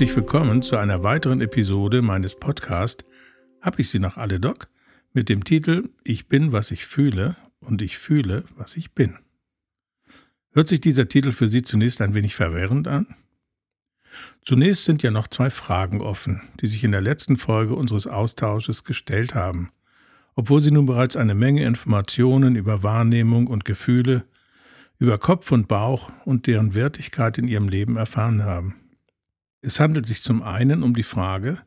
Herzlich willkommen zu einer weiteren Episode meines Podcasts Hab ich sie noch alle, Doc? mit dem Titel Ich bin, was ich fühle und ich fühle, was ich bin. Hört sich dieser Titel für Sie zunächst ein wenig verwirrend an? Zunächst sind ja noch zwei Fragen offen, die sich in der letzten Folge unseres Austausches gestellt haben, obwohl Sie nun bereits eine Menge Informationen über Wahrnehmung und Gefühle, über Kopf und Bauch und deren Wertigkeit in Ihrem Leben erfahren haben. Es handelt sich zum einen um die Frage,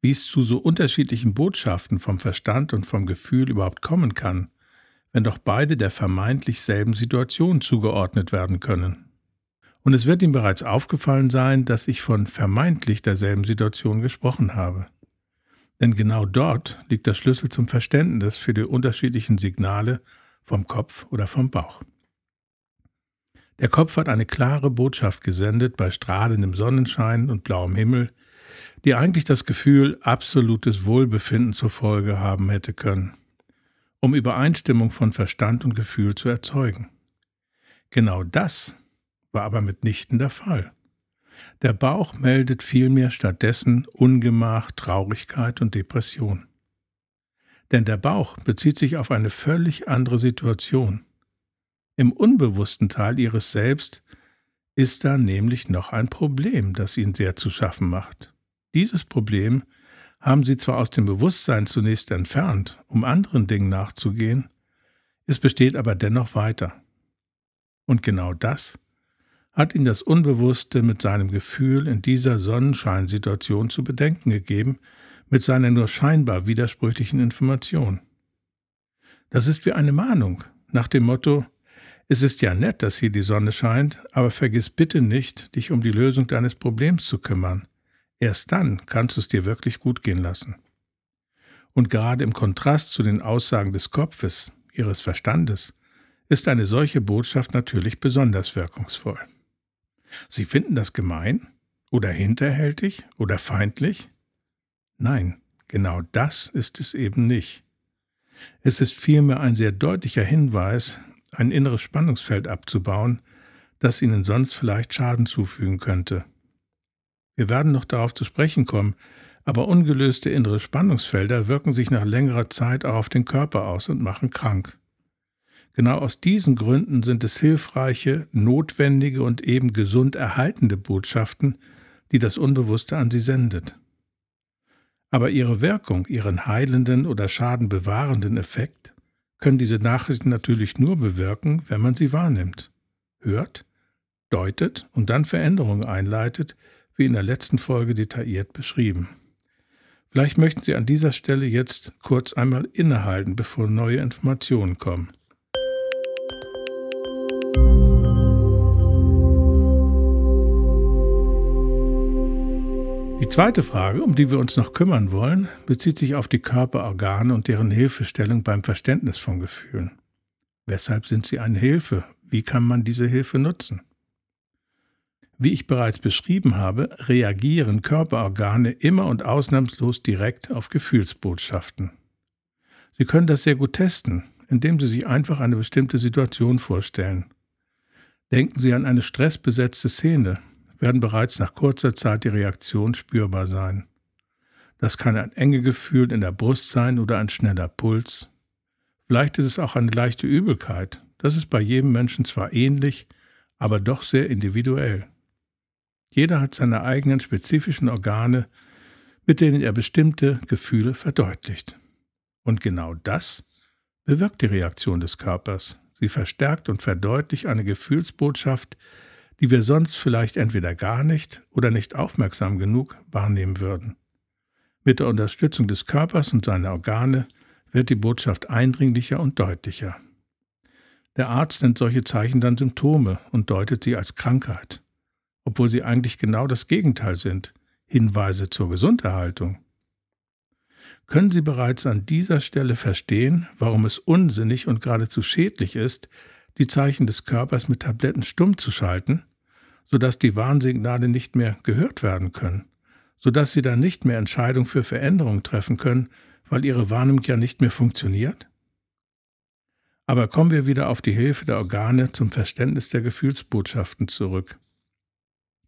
wie es zu so unterschiedlichen Botschaften vom Verstand und vom Gefühl überhaupt kommen kann, wenn doch beide der vermeintlich selben Situation zugeordnet werden können. Und es wird ihm bereits aufgefallen sein, dass ich von vermeintlich derselben Situation gesprochen habe. Denn genau dort liegt der Schlüssel zum Verständnis für die unterschiedlichen Signale vom Kopf oder vom Bauch. Der Kopf hat eine klare Botschaft gesendet bei strahlendem Sonnenschein und blauem Himmel, die eigentlich das Gefühl absolutes Wohlbefinden zur Folge haben hätte können, um Übereinstimmung von Verstand und Gefühl zu erzeugen. Genau das war aber mitnichten der Fall. Der Bauch meldet vielmehr stattdessen Ungemach, Traurigkeit und Depression. Denn der Bauch bezieht sich auf eine völlig andere Situation. Im unbewussten Teil ihres Selbst ist da nämlich noch ein Problem, das ihnen sehr zu schaffen macht. Dieses Problem haben sie zwar aus dem Bewusstsein zunächst entfernt, um anderen Dingen nachzugehen, es besteht aber dennoch weiter. Und genau das hat ihn das Unbewusste mit seinem Gefühl in dieser Sonnenscheinsituation zu bedenken gegeben, mit seiner nur scheinbar widersprüchlichen Information. Das ist wie eine Mahnung, nach dem Motto, es ist ja nett, dass hier die Sonne scheint, aber vergiss bitte nicht, dich um die Lösung deines Problems zu kümmern. Erst dann kannst du es dir wirklich gut gehen lassen. Und gerade im Kontrast zu den Aussagen des Kopfes, ihres Verstandes, ist eine solche Botschaft natürlich besonders wirkungsvoll. Sie finden das gemein oder hinterhältig oder feindlich? Nein, genau das ist es eben nicht. Es ist vielmehr ein sehr deutlicher Hinweis, ein inneres Spannungsfeld abzubauen, das Ihnen sonst vielleicht Schaden zufügen könnte. Wir werden noch darauf zu sprechen kommen, aber ungelöste innere Spannungsfelder wirken sich nach längerer Zeit auch auf den Körper aus und machen krank. Genau aus diesen Gründen sind es hilfreiche, notwendige und eben gesund erhaltende Botschaften, die das Unbewusste an sie sendet. Aber ihre Wirkung, ihren heilenden oder schadenbewahrenden Effekt, können diese Nachrichten natürlich nur bewirken, wenn man sie wahrnimmt, hört, deutet und dann Veränderungen einleitet, wie in der letzten Folge detailliert beschrieben. Vielleicht möchten Sie an dieser Stelle jetzt kurz einmal innehalten, bevor neue Informationen kommen. Die zweite Frage, um die wir uns noch kümmern wollen, bezieht sich auf die Körperorgane und deren Hilfestellung beim Verständnis von Gefühlen. Weshalb sind sie eine Hilfe? Wie kann man diese Hilfe nutzen? Wie ich bereits beschrieben habe, reagieren Körperorgane immer und ausnahmslos direkt auf Gefühlsbotschaften. Sie können das sehr gut testen, indem Sie sich einfach eine bestimmte Situation vorstellen. Denken Sie an eine stressbesetzte Szene, werden bereits nach kurzer Zeit die Reaktion spürbar sein. Das kann ein enge Gefühl in der Brust sein oder ein schneller Puls. Vielleicht ist es auch eine leichte Übelkeit. Das ist bei jedem Menschen zwar ähnlich, aber doch sehr individuell. Jeder hat seine eigenen spezifischen Organe, mit denen er bestimmte Gefühle verdeutlicht. Und genau das bewirkt die Reaktion des Körpers. Sie verstärkt und verdeutlicht eine Gefühlsbotschaft, die wir sonst vielleicht entweder gar nicht oder nicht aufmerksam genug wahrnehmen würden. Mit der Unterstützung des Körpers und seiner Organe wird die Botschaft eindringlicher und deutlicher. Der Arzt nennt solche Zeichen dann Symptome und deutet sie als Krankheit, obwohl sie eigentlich genau das Gegenteil sind, Hinweise zur Gesunderhaltung. Können Sie bereits an dieser Stelle verstehen, warum es unsinnig und geradezu schädlich ist, die Zeichen des Körpers mit Tabletten stumm zu schalten, sodass die Warnsignale nicht mehr gehört werden können, sodass sie dann nicht mehr Entscheidungen für Veränderungen treffen können, weil ihre Warnung ja nicht mehr funktioniert? Aber kommen wir wieder auf die Hilfe der Organe zum Verständnis der Gefühlsbotschaften zurück.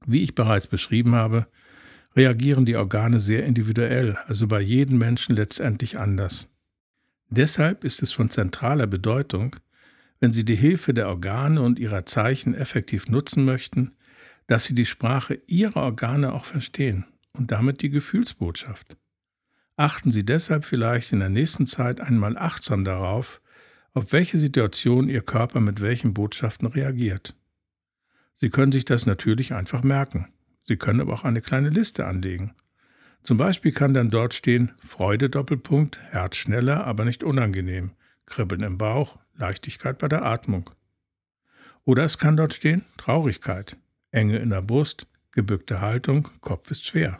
Wie ich bereits beschrieben habe, reagieren die Organe sehr individuell, also bei jedem Menschen letztendlich anders. Deshalb ist es von zentraler Bedeutung, wenn Sie die Hilfe der Organe und ihrer Zeichen effektiv nutzen möchten, dass Sie die Sprache Ihrer Organe auch verstehen und damit die Gefühlsbotschaft. Achten Sie deshalb vielleicht in der nächsten Zeit einmal achtsam darauf, auf welche Situation Ihr Körper mit welchen Botschaften reagiert. Sie können sich das natürlich einfach merken. Sie können aber auch eine kleine Liste anlegen. Zum Beispiel kann dann dort stehen Freude Doppelpunkt, Herz schneller, aber nicht unangenehm, Kribbeln im Bauch, Leichtigkeit bei der Atmung. Oder es kann dort stehen Traurigkeit, Enge in der Brust, gebückte Haltung, Kopf ist schwer.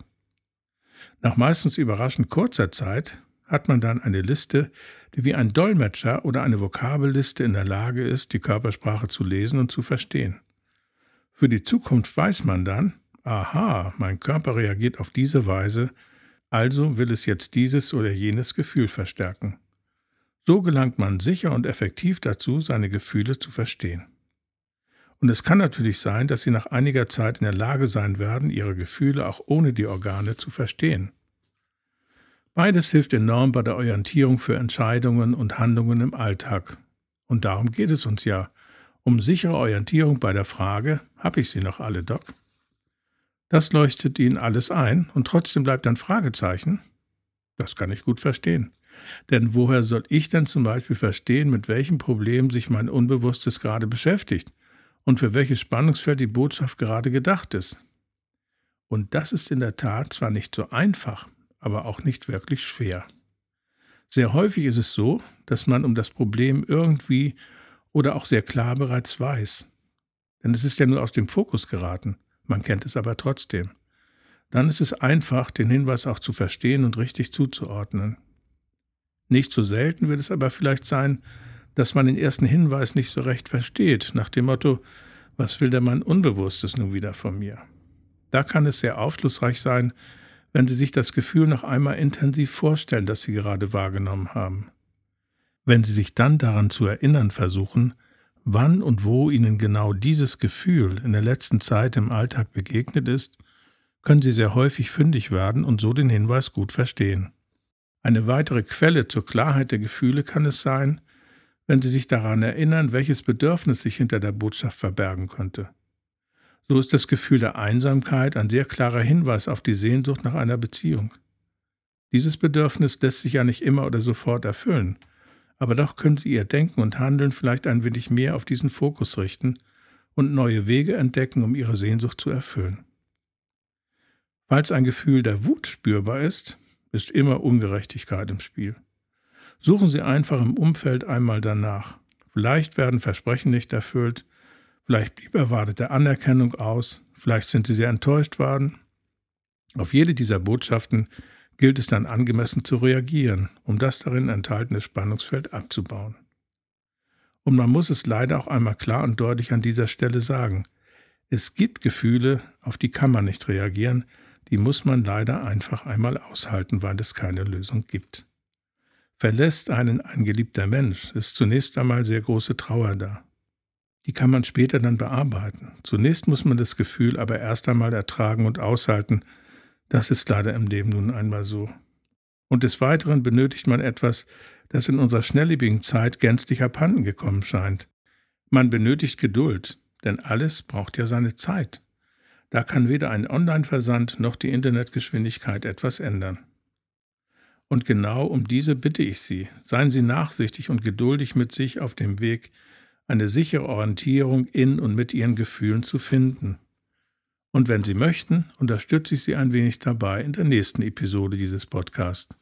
Nach meistens überraschend kurzer Zeit hat man dann eine Liste, die wie ein Dolmetscher oder eine Vokabelliste in der Lage ist, die Körpersprache zu lesen und zu verstehen. Für die Zukunft weiß man dann, aha, mein Körper reagiert auf diese Weise, also will es jetzt dieses oder jenes Gefühl verstärken. So gelangt man sicher und effektiv dazu, seine Gefühle zu verstehen. Und es kann natürlich sein, dass Sie nach einiger Zeit in der Lage sein werden, Ihre Gefühle auch ohne die Organe zu verstehen. Beides hilft enorm bei der Orientierung für Entscheidungen und Handlungen im Alltag. Und darum geht es uns ja, um sichere Orientierung bei der Frage, habe ich sie noch alle, Doc? Das leuchtet Ihnen alles ein und trotzdem bleibt ein Fragezeichen? Das kann ich gut verstehen. Denn woher soll ich denn zum Beispiel verstehen, mit welchem Problem sich mein Unbewusstes gerade beschäftigt und für welches Spannungsfeld die Botschaft gerade gedacht ist? Und das ist in der Tat zwar nicht so einfach, aber auch nicht wirklich schwer. Sehr häufig ist es so, dass man um das Problem irgendwie oder auch sehr klar bereits weiß. Denn es ist ja nur aus dem Fokus geraten, man kennt es aber trotzdem. Dann ist es einfach, den Hinweis auch zu verstehen und richtig zuzuordnen. Nicht so selten wird es aber vielleicht sein, dass man den ersten Hinweis nicht so recht versteht, nach dem Motto, was will der Mann Unbewusstes nun wieder von mir? Da kann es sehr aufschlussreich sein, wenn Sie sich das Gefühl noch einmal intensiv vorstellen, das Sie gerade wahrgenommen haben. Wenn Sie sich dann daran zu erinnern versuchen, wann und wo Ihnen genau dieses Gefühl in der letzten Zeit im Alltag begegnet ist, können Sie sehr häufig fündig werden und so den Hinweis gut verstehen. Eine weitere Quelle zur Klarheit der Gefühle kann es sein, wenn Sie sich daran erinnern, welches Bedürfnis sich hinter der Botschaft verbergen könnte. So ist das Gefühl der Einsamkeit ein sehr klarer Hinweis auf die Sehnsucht nach einer Beziehung. Dieses Bedürfnis lässt sich ja nicht immer oder sofort erfüllen, aber doch können Sie Ihr Denken und Handeln vielleicht ein wenig mehr auf diesen Fokus richten und neue Wege entdecken, um Ihre Sehnsucht zu erfüllen. Falls ein Gefühl der Wut spürbar ist, ist immer Ungerechtigkeit im Spiel. Suchen Sie einfach im Umfeld einmal danach. Vielleicht werden Versprechen nicht erfüllt, Vielleicht blieb erwartete Anerkennung aus, vielleicht sind sie sehr enttäuscht worden. Auf jede dieser Botschaften gilt es dann angemessen zu reagieren, um das darin enthaltene Spannungsfeld abzubauen. Und man muss es leider auch einmal klar und deutlich an dieser Stelle sagen. Es gibt Gefühle, auf die kann man nicht reagieren, die muss man leider einfach einmal aushalten, weil es keine Lösung gibt. Verlässt einen ein geliebter Mensch, ist zunächst einmal sehr große Trauer da die kann man später dann bearbeiten. Zunächst muss man das Gefühl aber erst einmal ertragen und aushalten. Das ist leider im Leben nun einmal so. Und des Weiteren benötigt man etwas, das in unserer schnelllebigen Zeit gänzlich abhanden gekommen scheint. Man benötigt Geduld, denn alles braucht ja seine Zeit. Da kann weder ein Online-Versand noch die Internetgeschwindigkeit etwas ändern. Und genau um diese bitte ich Sie, seien Sie nachsichtig und geduldig mit sich auf dem Weg, eine sichere Orientierung in und mit ihren Gefühlen zu finden. Und wenn Sie möchten, unterstütze ich Sie ein wenig dabei in der nächsten Episode dieses Podcasts.